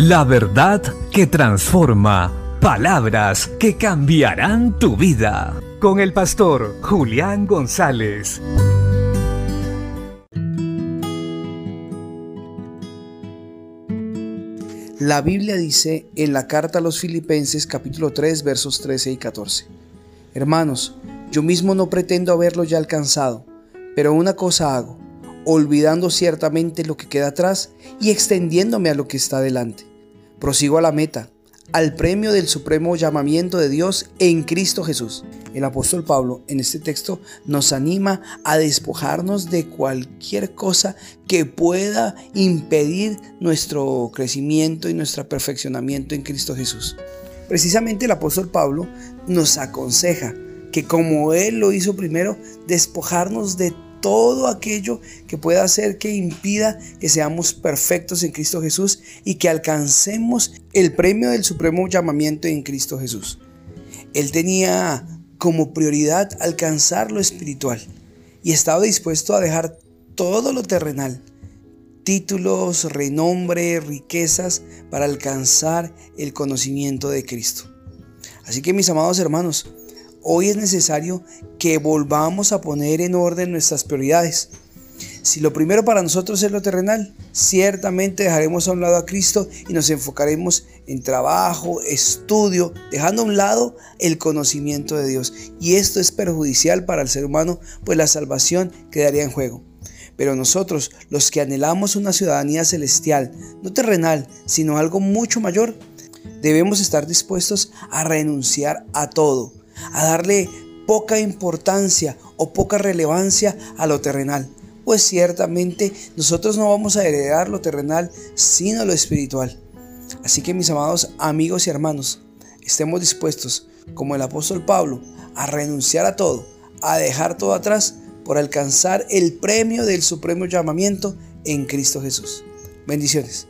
La verdad que transforma. Palabras que cambiarán tu vida. Con el pastor Julián González. La Biblia dice en la carta a los Filipenses capítulo 3 versos 13 y 14. Hermanos, yo mismo no pretendo haberlo ya alcanzado, pero una cosa hago olvidando ciertamente lo que queda atrás y extendiéndome a lo que está delante. Prosigo a la meta, al premio del supremo llamamiento de Dios en Cristo Jesús. El apóstol Pablo en este texto nos anima a despojarnos de cualquier cosa que pueda impedir nuestro crecimiento y nuestro perfeccionamiento en Cristo Jesús. Precisamente el apóstol Pablo nos aconseja que como Él lo hizo primero, despojarnos de todo aquello que pueda hacer que impida que seamos perfectos en Cristo Jesús y que alcancemos el premio del supremo llamamiento en Cristo Jesús. Él tenía como prioridad alcanzar lo espiritual y estaba dispuesto a dejar todo lo terrenal, títulos, renombre, riquezas, para alcanzar el conocimiento de Cristo. Así que mis amados hermanos, Hoy es necesario que volvamos a poner en orden nuestras prioridades. Si lo primero para nosotros es lo terrenal, ciertamente dejaremos a un lado a Cristo y nos enfocaremos en trabajo, estudio, dejando a un lado el conocimiento de Dios. Y esto es perjudicial para el ser humano, pues la salvación quedaría en juego. Pero nosotros, los que anhelamos una ciudadanía celestial, no terrenal, sino algo mucho mayor, debemos estar dispuestos a renunciar a todo a darle poca importancia o poca relevancia a lo terrenal. Pues ciertamente nosotros no vamos a heredar lo terrenal, sino lo espiritual. Así que mis amados amigos y hermanos, estemos dispuestos, como el apóstol Pablo, a renunciar a todo, a dejar todo atrás por alcanzar el premio del supremo llamamiento en Cristo Jesús. Bendiciones.